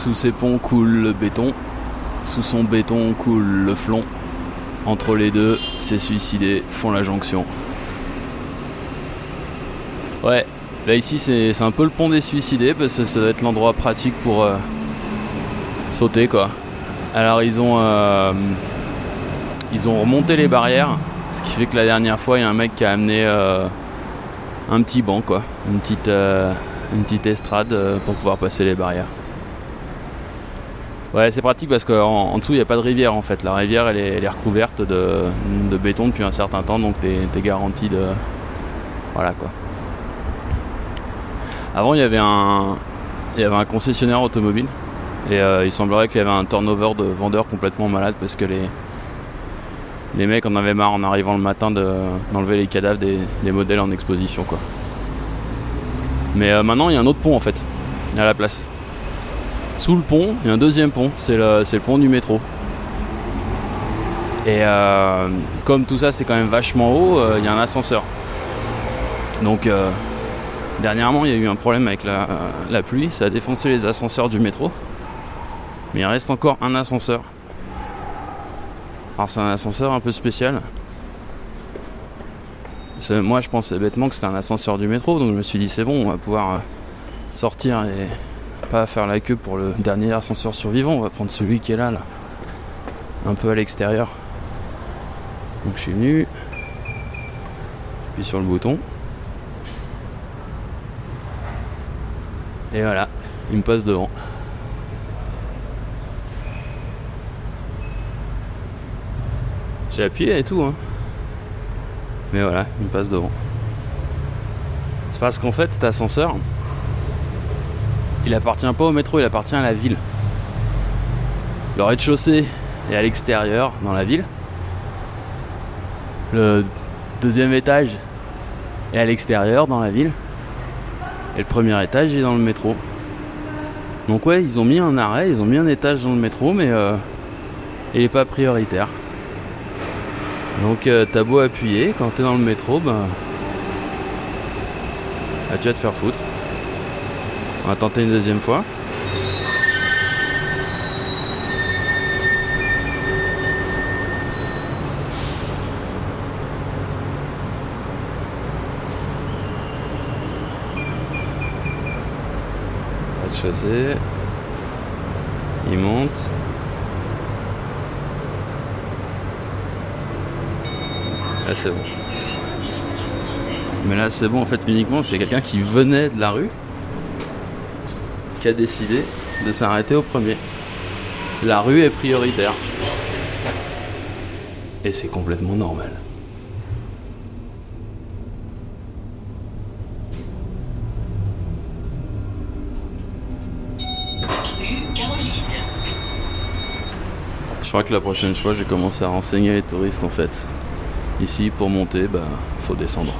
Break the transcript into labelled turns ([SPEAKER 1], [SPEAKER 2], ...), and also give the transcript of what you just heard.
[SPEAKER 1] Sous ces ponts coule le béton. Sous son béton coule le flon. Entre les deux, ces suicidés font la jonction. Ouais, là ici c'est un peu le pont des suicidés parce que ça doit être l'endroit pratique pour euh, sauter quoi. Alors ils ont euh, ils ont remonté les barrières, ce qui fait que la dernière fois il y a un mec qui a amené euh, un petit banc quoi, une petite euh, une petite estrade pour pouvoir passer les barrières. Ouais, c'est pratique parce qu'en en dessous il n'y a pas de rivière en fait. La rivière elle est, recouverte de, béton depuis un certain temps donc t'es t'es garanti de voilà quoi. Avant, il y avait un, il y avait un concessionnaire automobile et euh, il semblerait qu'il y avait un turnover de vendeurs complètement malade parce que les, les mecs en avaient marre en arrivant le matin de- d'enlever les cadavres des, des modèles en exposition quoi. Mais euh, maintenant, il y a un autre pont en fait à la place. Sous le pont, il y a un deuxième pont, c'est le, pont du métro. Et euh, comme tout ça c'est quand même vachement haut, euh, il y a un ascenseur. Donc euh, Dernièrement, il y a eu un problème avec la, la pluie, ça a défoncé les ascenseurs du métro. Mais il reste encore un ascenseur. Alors c'est un ascenseur un peu spécial. Moi je pensais bêtement que c'était un ascenseur du métro, donc je me suis dit c'est bon, on va pouvoir sortir et pas faire la queue pour le dernier ascenseur survivant, on va prendre celui qui est là, là. Un peu à l'extérieur. Donc je suis venu. Puis sur le bouton. Et voilà, il me passe devant. J'ai appuyé et tout, hein. Mais voilà, il me passe devant. C'est parce qu'en fait, cet ascenseur, il appartient pas au métro, il appartient à la ville. Le rez-de-chaussée est à l'extérieur, dans la ville. Le deuxième étage est à l'extérieur, dans la ville. Et le premier étage est dans le métro. Donc ouais, ils ont mis un arrêt, ils ont mis un étage dans le métro, mais euh, il est pas prioritaire. Donc euh, t'as beau appuyer, quand t'es dans le métro, ben... bah, tu vas te faire foutre. On va tenter une deuxième fois. Rez-de-chaussée. Il monte. Là c'est bon. Mais là c'est bon en fait uniquement c'est quelqu'un qui venait de la rue qui a décidé de s'arrêter au premier. La rue est prioritaire. Et c'est complètement normal. Je crois que la prochaine fois, j'ai commencé à renseigner les touristes en fait. Ici, pour monter, bah, faut descendre.